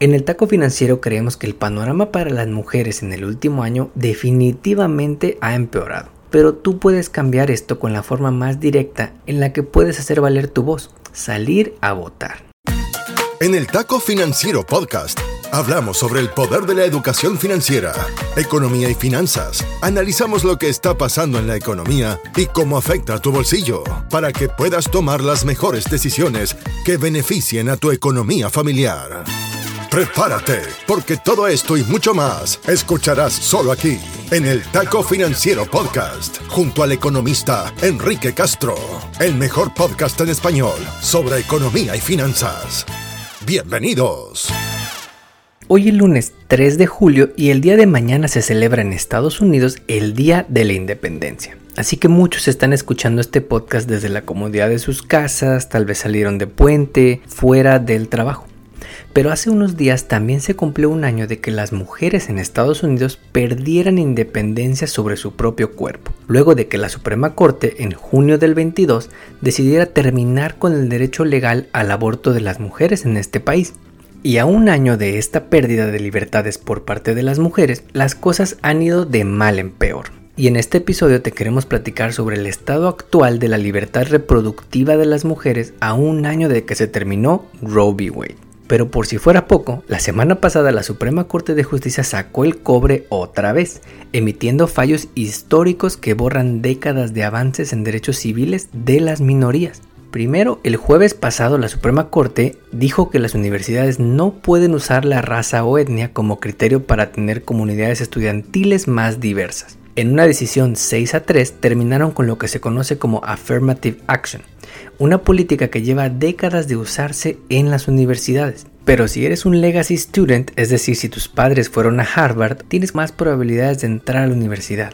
En el taco financiero creemos que el panorama para las mujeres en el último año definitivamente ha empeorado. Pero tú puedes cambiar esto con la forma más directa en la que puedes hacer valer tu voz, salir a votar. En el Taco Financiero Podcast hablamos sobre el poder de la educación financiera, economía y finanzas. Analizamos lo que está pasando en la economía y cómo afecta a tu bolsillo para que puedas tomar las mejores decisiones que beneficien a tu economía familiar. Prepárate, porque todo esto y mucho más escucharás solo aquí, en el Taco Financiero Podcast, junto al economista Enrique Castro, el mejor podcast en español sobre economía y finanzas. Bienvenidos. Hoy es lunes 3 de julio y el día de mañana se celebra en Estados Unidos el Día de la Independencia. Así que muchos están escuchando este podcast desde la comodidad de sus casas, tal vez salieron de puente, fuera del trabajo. Pero hace unos días también se cumplió un año de que las mujeres en Estados Unidos perdieran independencia sobre su propio cuerpo, luego de que la Suprema Corte en junio del 22 decidiera terminar con el derecho legal al aborto de las mujeres en este país. Y a un año de esta pérdida de libertades por parte de las mujeres, las cosas han ido de mal en peor. Y en este episodio te queremos platicar sobre el estado actual de la libertad reproductiva de las mujeres a un año de que se terminó Roe v. Wade. Pero por si fuera poco, la semana pasada la Suprema Corte de Justicia sacó el cobre otra vez, emitiendo fallos históricos que borran décadas de avances en derechos civiles de las minorías. Primero, el jueves pasado la Suprema Corte dijo que las universidades no pueden usar la raza o etnia como criterio para tener comunidades estudiantiles más diversas. En una decisión 6 a 3 terminaron con lo que se conoce como Affirmative Action, una política que lleva décadas de usarse en las universidades. Pero si eres un legacy student, es decir, si tus padres fueron a Harvard, tienes más probabilidades de entrar a la universidad.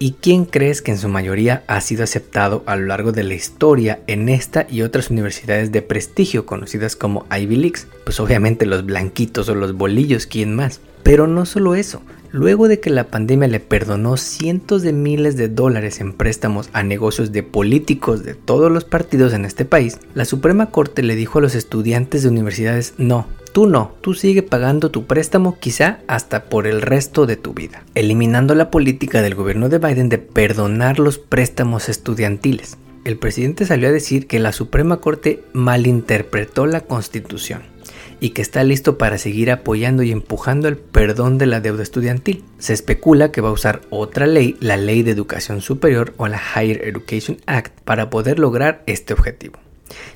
¿Y quién crees que en su mayoría ha sido aceptado a lo largo de la historia en esta y otras universidades de prestigio conocidas como Ivy Leagues? Pues obviamente los blanquitos o los bolillos, ¿quién más? Pero no solo eso, Luego de que la pandemia le perdonó cientos de miles de dólares en préstamos a negocios de políticos de todos los partidos en este país, la Suprema Corte le dijo a los estudiantes de universidades no, tú no, tú sigue pagando tu préstamo quizá hasta por el resto de tu vida, eliminando la política del gobierno de Biden de perdonar los préstamos estudiantiles. El presidente salió a decir que la Suprema Corte malinterpretó la constitución y que está listo para seguir apoyando y empujando el perdón de la deuda estudiantil. Se especula que va a usar otra ley, la Ley de Educación Superior o la Higher Education Act, para poder lograr este objetivo.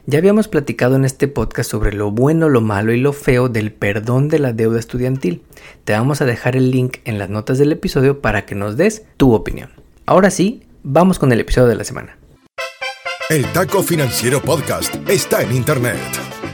Ya habíamos platicado en este podcast sobre lo bueno, lo malo y lo feo del perdón de la deuda estudiantil. Te vamos a dejar el link en las notas del episodio para que nos des tu opinión. Ahora sí, vamos con el episodio de la semana. El Taco Financiero Podcast está en Internet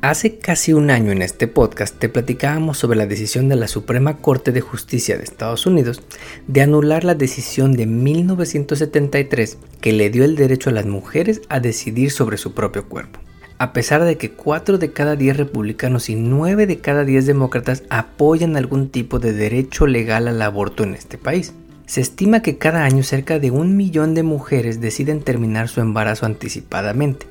Hace casi un año en este podcast te platicábamos sobre la decisión de la Suprema Corte de Justicia de Estados Unidos de anular la decisión de 1973 que le dio el derecho a las mujeres a decidir sobre su propio cuerpo. A pesar de que 4 de cada 10 republicanos y 9 de cada 10 demócratas apoyan algún tipo de derecho legal al aborto en este país. Se estima que cada año cerca de un millón de mujeres deciden terminar su embarazo anticipadamente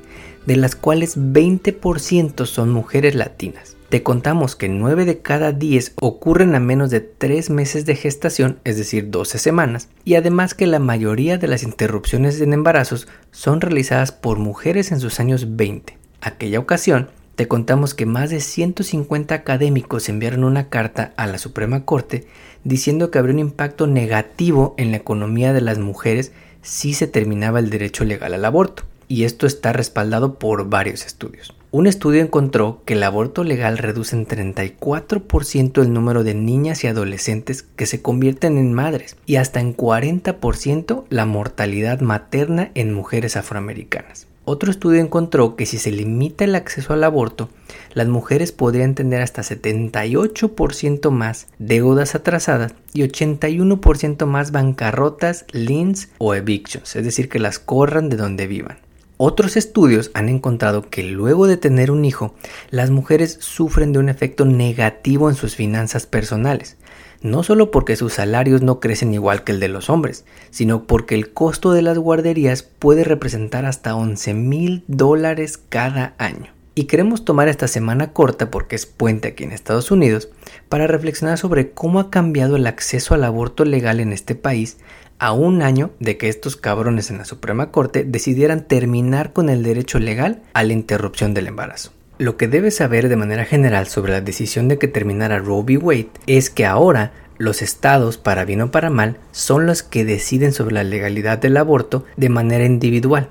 de las cuales 20% son mujeres latinas. Te contamos que 9 de cada 10 ocurren a menos de 3 meses de gestación, es decir, 12 semanas, y además que la mayoría de las interrupciones en embarazos son realizadas por mujeres en sus años 20. Aquella ocasión, te contamos que más de 150 académicos enviaron una carta a la Suprema Corte diciendo que habría un impacto negativo en la economía de las mujeres si se terminaba el derecho legal al aborto y esto está respaldado por varios estudios. Un estudio encontró que el aborto legal reduce en 34% el número de niñas y adolescentes que se convierten en madres y hasta en 40% la mortalidad materna en mujeres afroamericanas. Otro estudio encontró que si se limita el acceso al aborto, las mujeres podrían tener hasta 78% más deudas atrasadas y 81% más bancarrotas, liens o evictions, es decir, que las corran de donde vivan. Otros estudios han encontrado que luego de tener un hijo, las mujeres sufren de un efecto negativo en sus finanzas personales, no solo porque sus salarios no crecen igual que el de los hombres, sino porque el costo de las guarderías puede representar hasta 11 mil dólares cada año. Y queremos tomar esta semana corta, porque es puente aquí en Estados Unidos, para reflexionar sobre cómo ha cambiado el acceso al aborto legal en este país a un año de que estos cabrones en la Suprema Corte decidieran terminar con el derecho legal a la interrupción del embarazo. Lo que debes saber de manera general sobre la decisión de que terminara Roe v. Wade es que ahora los estados, para bien o para mal, son los que deciden sobre la legalidad del aborto de manera individual.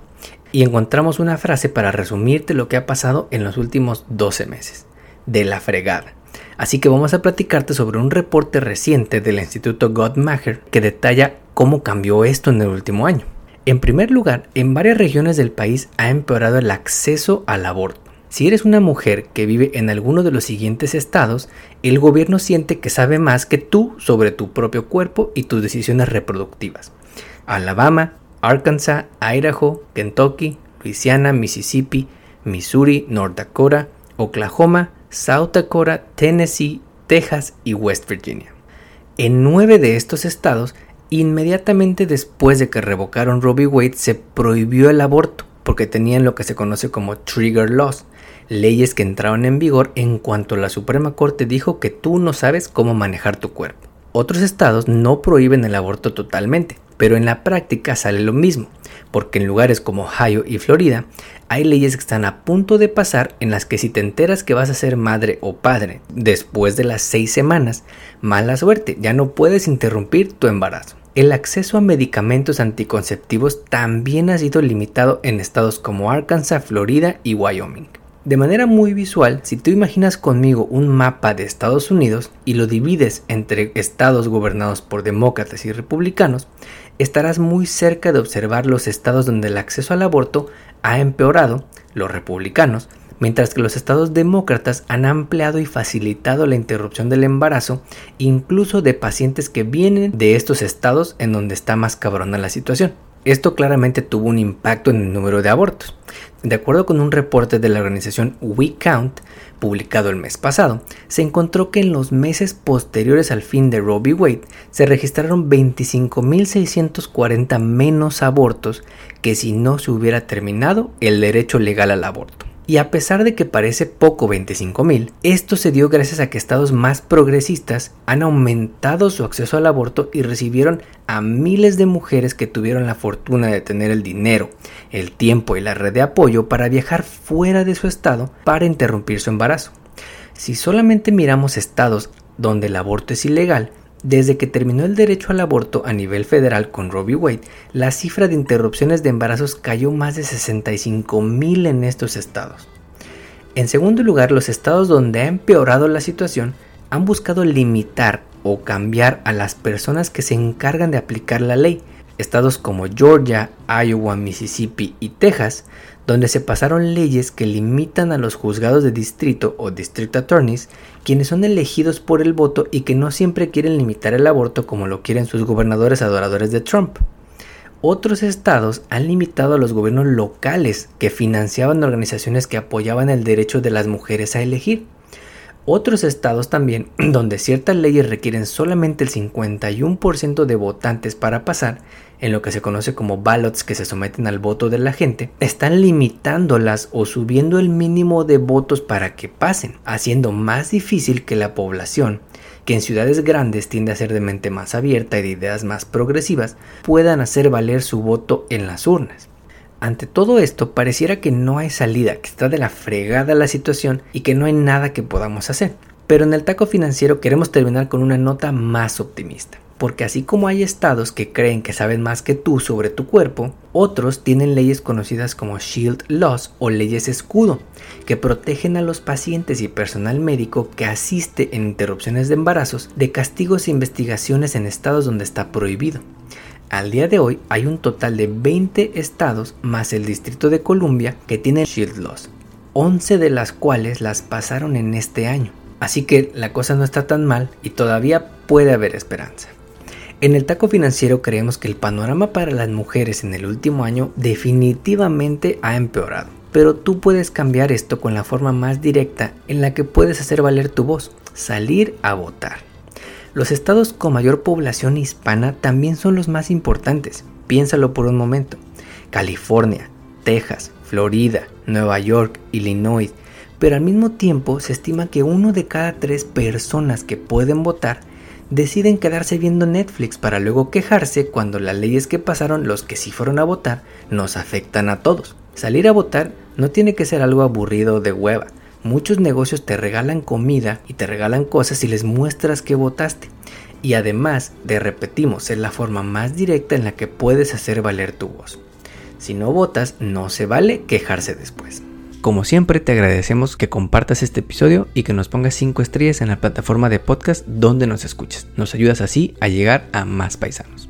Y encontramos una frase para resumirte lo que ha pasado en los últimos 12 meses. De la fregada. Así que vamos a platicarte sobre un reporte reciente del Instituto Gottmacher que detalla cómo cambió esto en el último año. En primer lugar, en varias regiones del país ha empeorado el acceso al aborto. Si eres una mujer que vive en alguno de los siguientes estados, el gobierno siente que sabe más que tú sobre tu propio cuerpo y tus decisiones reproductivas. Alabama, Arkansas, Idaho, Kentucky, Louisiana, Mississippi, Missouri, North Dakota, Oklahoma, South Dakota, Tennessee, Texas y West Virginia. En nueve de estos estados, inmediatamente después de que revocaron v. Wade, se prohibió el aborto porque tenían lo que se conoce como trigger laws, leyes que entraron en vigor en cuanto la Suprema Corte dijo que tú no sabes cómo manejar tu cuerpo. Otros estados no prohíben el aborto totalmente, pero en la práctica sale lo mismo, porque en lugares como Ohio y Florida hay leyes que están a punto de pasar en las que si te enteras que vas a ser madre o padre después de las seis semanas, mala suerte, ya no puedes interrumpir tu embarazo. El acceso a medicamentos anticonceptivos también ha sido limitado en estados como Arkansas, Florida y Wyoming. De manera muy visual, si tú imaginas conmigo un mapa de Estados Unidos y lo divides entre estados gobernados por demócratas y republicanos, estarás muy cerca de observar los estados donde el acceso al aborto ha empeorado, los republicanos, mientras que los estados demócratas han ampliado y facilitado la interrupción del embarazo, incluso de pacientes que vienen de estos estados en donde está más cabrona la situación. Esto claramente tuvo un impacto en el número de abortos. De acuerdo con un reporte de la organización We Count, publicado el mes pasado, se encontró que en los meses posteriores al fin de Roe v. Wade se registraron 25.640 menos abortos que si no se hubiera terminado el derecho legal al aborto. Y a pesar de que parece poco 25.000, esto se dio gracias a que estados más progresistas han aumentado su acceso al aborto y recibieron a miles de mujeres que tuvieron la fortuna de tener el dinero, el tiempo y la red de apoyo para viajar fuera de su estado para interrumpir su embarazo. Si solamente miramos estados donde el aborto es ilegal, desde que terminó el derecho al aborto a nivel federal con v. Wade, la cifra de interrupciones de embarazos cayó más de 65 mil en estos estados. En segundo lugar, los estados donde ha empeorado la situación han buscado limitar o cambiar a las personas que se encargan de aplicar la ley. Estados como Georgia, Iowa, Mississippi y Texas donde se pasaron leyes que limitan a los juzgados de distrito o district attorneys, quienes son elegidos por el voto y que no siempre quieren limitar el aborto como lo quieren sus gobernadores adoradores de Trump. Otros estados han limitado a los gobiernos locales que financiaban organizaciones que apoyaban el derecho de las mujeres a elegir. Otros estados también, donde ciertas leyes requieren solamente el 51% de votantes para pasar, en lo que se conoce como ballots que se someten al voto de la gente, están limitándolas o subiendo el mínimo de votos para que pasen, haciendo más difícil que la población, que en ciudades grandes tiende a ser de mente más abierta y de ideas más progresivas, puedan hacer valer su voto en las urnas. Ante todo esto, pareciera que no hay salida, que está de la fregada la situación y que no hay nada que podamos hacer. Pero en el taco financiero queremos terminar con una nota más optimista. Porque así como hay estados que creen que saben más que tú sobre tu cuerpo, otros tienen leyes conocidas como Shield Laws o leyes escudo, que protegen a los pacientes y personal médico que asiste en interrupciones de embarazos de castigos e investigaciones en estados donde está prohibido. Al día de hoy hay un total de 20 estados más el Distrito de Columbia que tienen Shield Laws, 11 de las cuales las pasaron en este año. Así que la cosa no está tan mal y todavía puede haber esperanza. En el taco financiero creemos que el panorama para las mujeres en el último año definitivamente ha empeorado. Pero tú puedes cambiar esto con la forma más directa en la que puedes hacer valer tu voz, salir a votar. Los estados con mayor población hispana también son los más importantes. Piénsalo por un momento. California, Texas, Florida, Nueva York, Illinois. Pero al mismo tiempo se estima que uno de cada tres personas que pueden votar deciden quedarse viendo Netflix para luego quejarse cuando las leyes que pasaron los que sí fueron a votar nos afectan a todos. Salir a votar no tiene que ser algo aburrido de hueva. Muchos negocios te regalan comida y te regalan cosas y les muestras que votaste. Y además, de repetimos, es la forma más directa en la que puedes hacer valer tu voz. Si no votas, no se vale quejarse después. Como siempre, te agradecemos que compartas este episodio y que nos pongas 5 estrellas en la plataforma de podcast donde nos escuches. Nos ayudas así a llegar a más paisanos.